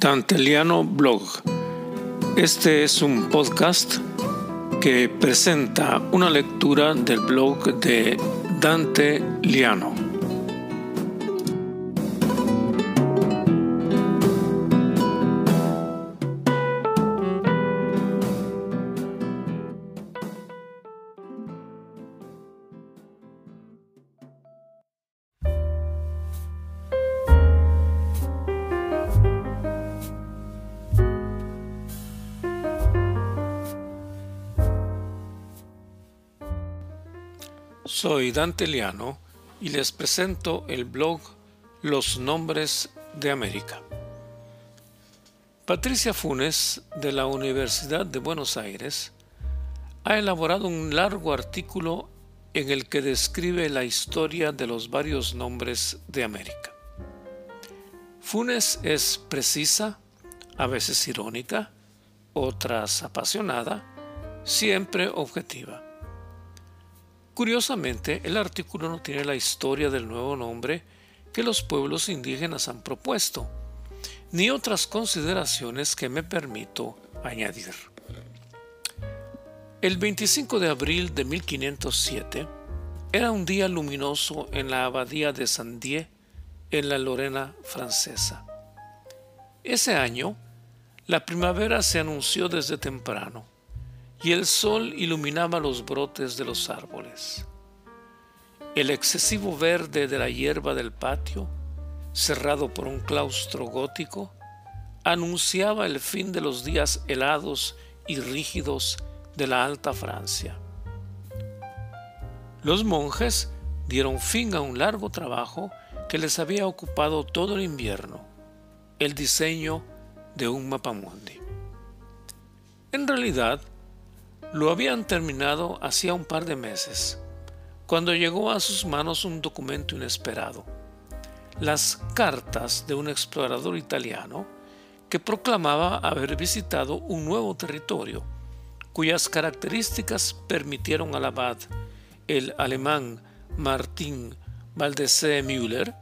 Danteliano Blog. Este es un podcast que presenta una lectura del blog de Dante Liano. Soy Dante Liano y les presento el blog Los Nombres de América. Patricia Funes, de la Universidad de Buenos Aires, ha elaborado un largo artículo en el que describe la historia de los varios nombres de América. Funes es precisa, a veces irónica, otras apasionada, siempre objetiva. Curiosamente, el artículo no tiene la historia del nuevo nombre que los pueblos indígenas han propuesto, ni otras consideraciones que me permito añadir. El 25 de abril de 1507 era un día luminoso en la abadía de Saint-Dié, en la Lorena francesa. Ese año, la primavera se anunció desde temprano y el sol iluminaba los brotes de los árboles. El excesivo verde de la hierba del patio, cerrado por un claustro gótico, anunciaba el fin de los días helados y rígidos de la Alta Francia. Los monjes dieron fin a un largo trabajo que les había ocupado todo el invierno, el diseño de un mapamundi. En realidad, lo habían terminado hacía un par de meses, cuando llegó a sus manos un documento inesperado, las cartas de un explorador italiano que proclamaba haber visitado un nuevo territorio, cuyas características permitieron al abad, el alemán Martin Valdese Müller,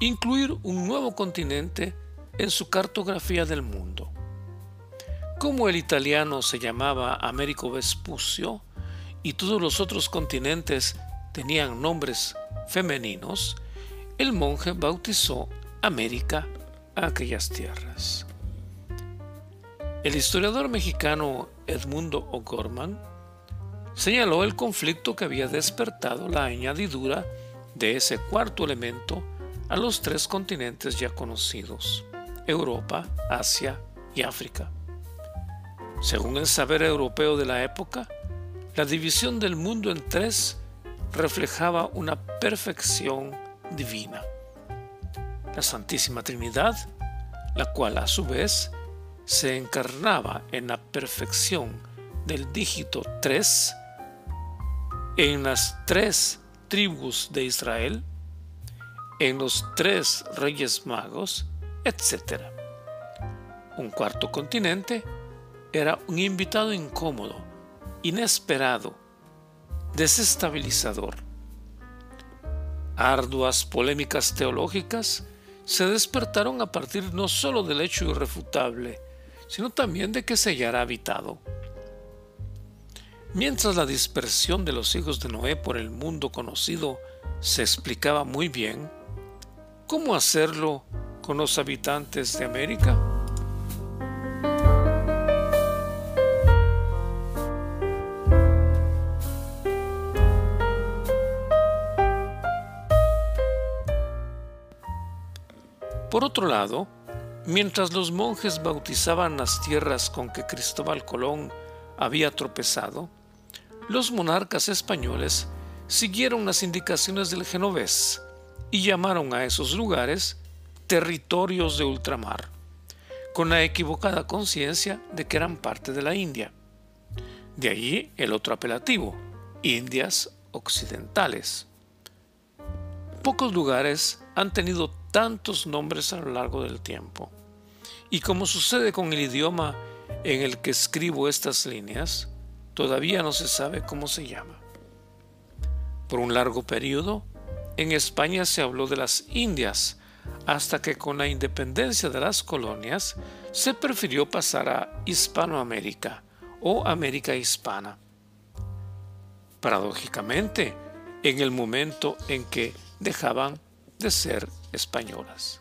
incluir un nuevo continente en su cartografía del mundo. Como el italiano se llamaba Américo Vespucio y todos los otros continentes tenían nombres femeninos, el monje bautizó América a aquellas tierras. El historiador mexicano Edmundo O'Gorman señaló el conflicto que había despertado la añadidura de ese cuarto elemento a los tres continentes ya conocidos, Europa, Asia y África. Según el saber europeo de la época, la división del mundo en tres reflejaba una perfección divina. La Santísima Trinidad, la cual a su vez se encarnaba en la perfección del dígito tres en las tres tribus de Israel, en los tres reyes magos, etc. Un cuarto continente era un invitado incómodo, inesperado, desestabilizador. Arduas polémicas teológicas se despertaron a partir no sólo del hecho irrefutable, sino también de que se hallara habitado. Mientras la dispersión de los hijos de Noé por el mundo conocido se explicaba muy bien, ¿cómo hacerlo con los habitantes de América? Por otro lado, mientras los monjes bautizaban las tierras con que Cristóbal Colón había tropezado, los monarcas españoles siguieron las indicaciones del genovés y llamaron a esos lugares territorios de ultramar, con la equivocada conciencia de que eran parte de la India. De allí el otro apelativo, Indias Occidentales. Pocos lugares han tenido tantos nombres a lo largo del tiempo. Y como sucede con el idioma en el que escribo estas líneas, todavía no se sabe cómo se llama. Por un largo periodo, en España se habló de las Indias, hasta que con la independencia de las colonias se prefirió pasar a Hispanoamérica o América Hispana. Paradójicamente, en el momento en que dejaban de ser españolas.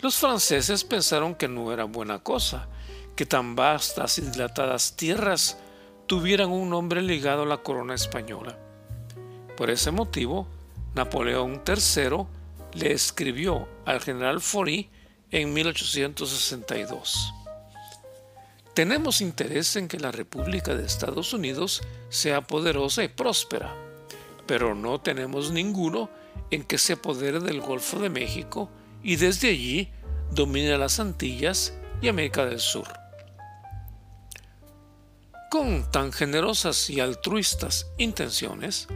Los franceses pensaron que no era buena cosa que tan vastas y dilatadas tierras tuvieran un nombre ligado a la corona española. Por ese motivo, Napoleón III le escribió al general Fory en 1862. Tenemos interés en que la República de Estados Unidos sea poderosa y próspera, pero no tenemos ninguno en que se apodere del Golfo de México y desde allí domine las Antillas y América del Sur. Con tan generosas y altruistas intenciones,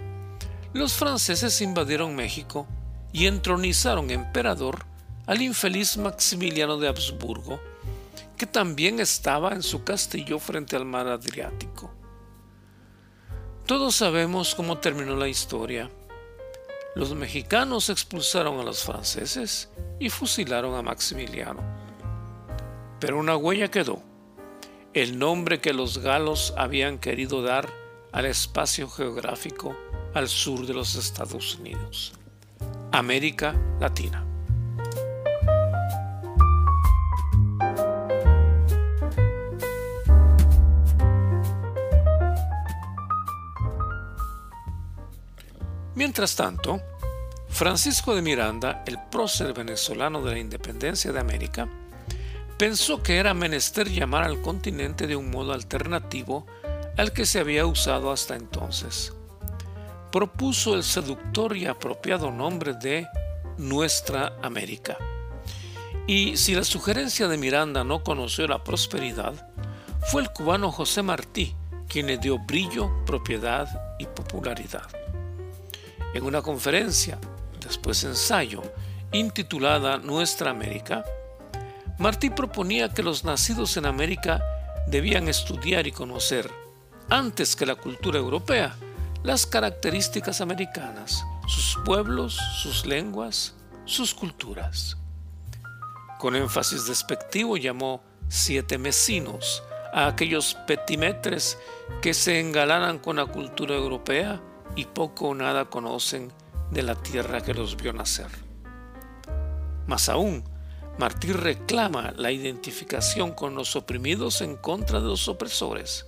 los franceses invadieron México y entronizaron emperador al infeliz Maximiliano de Habsburgo, que también estaba en su castillo frente al mar Adriático. Todos sabemos cómo terminó la historia. Los mexicanos expulsaron a los franceses y fusilaron a Maximiliano. Pero una huella quedó, el nombre que los galos habían querido dar al espacio geográfico al sur de los Estados Unidos, América Latina. Mientras tanto, Francisco de Miranda, el prócer venezolano de la independencia de América, pensó que era menester llamar al continente de un modo alternativo al que se había usado hasta entonces. Propuso el seductor y apropiado nombre de Nuestra América. Y si la sugerencia de Miranda no conoció la prosperidad, fue el cubano José Martí quien le dio brillo, propiedad y popularidad. En una conferencia, después ensayo, intitulada Nuestra América, Martí proponía que los nacidos en América debían estudiar y conocer, antes que la cultura europea, las características americanas, sus pueblos, sus lenguas, sus culturas. Con énfasis despectivo llamó siete mesinos a aquellos petimetres que se engalanan con la cultura europea y poco o nada conocen de la tierra que los vio nacer. Más aún, Martí reclama la identificación con los oprimidos en contra de los opresores,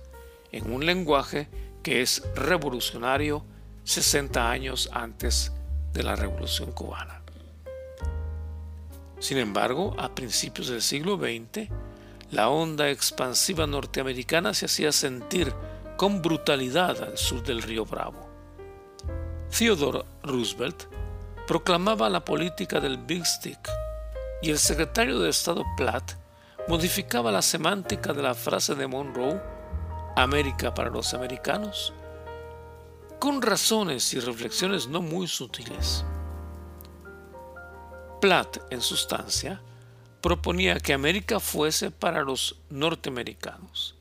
en un lenguaje que es revolucionario 60 años antes de la Revolución cubana. Sin embargo, a principios del siglo XX, la onda expansiva norteamericana se hacía sentir con brutalidad al sur del río Bravo. Theodore Roosevelt proclamaba la política del Big Stick y el secretario de Estado Platt modificaba la semántica de la frase de Monroe, América para los americanos, con razones y reflexiones no muy sutiles. Platt, en sustancia, proponía que América fuese para los norteamericanos,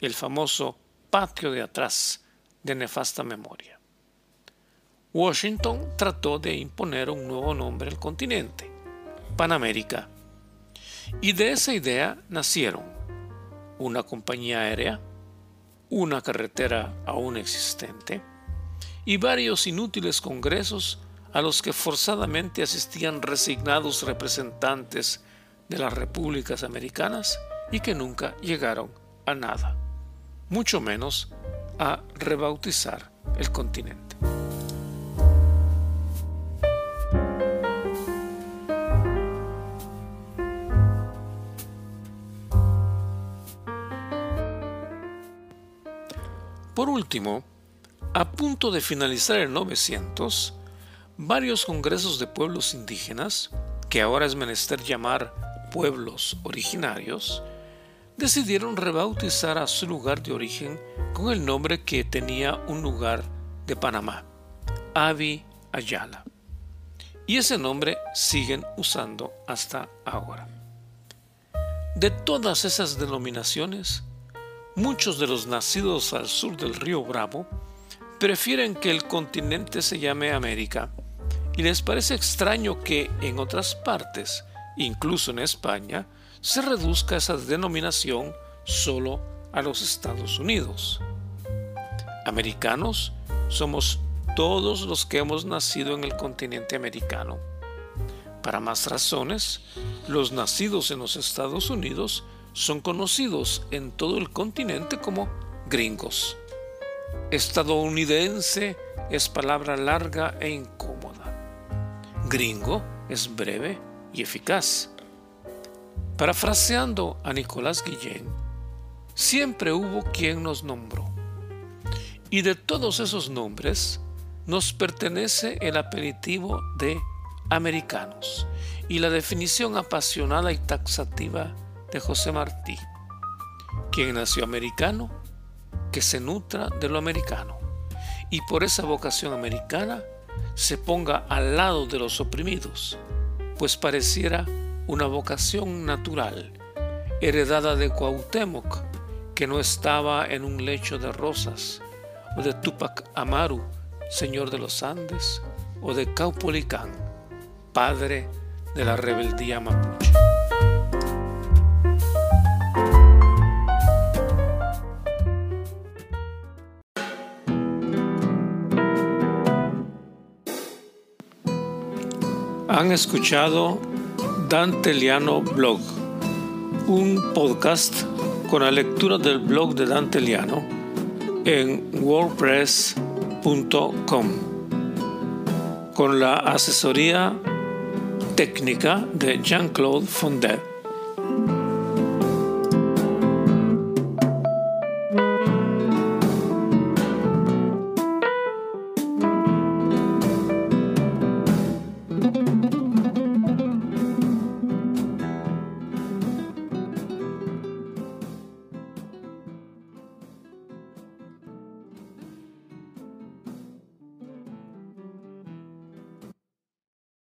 el famoso patio de atrás de nefasta memoria. Washington trató de imponer un nuevo nombre al continente, Panamérica. Y de esa idea nacieron una compañía aérea, una carretera aún existente y varios inútiles congresos a los que forzadamente asistían resignados representantes de las repúblicas americanas y que nunca llegaron a nada, mucho menos a rebautizar el continente. Por último, a punto de finalizar el 900, varios congresos de pueblos indígenas, que ahora es menester llamar pueblos originarios, decidieron rebautizar a su lugar de origen con el nombre que tenía un lugar de Panamá, Avi Ayala. Y ese nombre siguen usando hasta ahora. De todas esas denominaciones, Muchos de los nacidos al sur del río Bravo prefieren que el continente se llame América y les parece extraño que en otras partes, incluso en España, se reduzca esa denominación solo a los Estados Unidos. Americanos somos todos los que hemos nacido en el continente americano. Para más razones, los nacidos en los Estados Unidos son conocidos en todo el continente como gringos. Estadounidense es palabra larga e incómoda. Gringo es breve y eficaz. Parafraseando a Nicolás Guillén, siempre hubo quien nos nombró. Y de todos esos nombres nos pertenece el aperitivo de americanos y la definición apasionada y taxativa de José Martí, quien nació americano, que se nutra de lo americano y por esa vocación americana se ponga al lado de los oprimidos, pues pareciera una vocación natural, heredada de Cuauhtémoc, que no estaba en un lecho de rosas, o de Tupac Amaru, señor de los Andes, o de Caupolicán, padre de la rebeldía mapuche. Han escuchado Dante Liano Blog, un podcast con la lectura del blog de Dante Liano en wordpress.com con la asesoría técnica de Jean-Claude Fondet.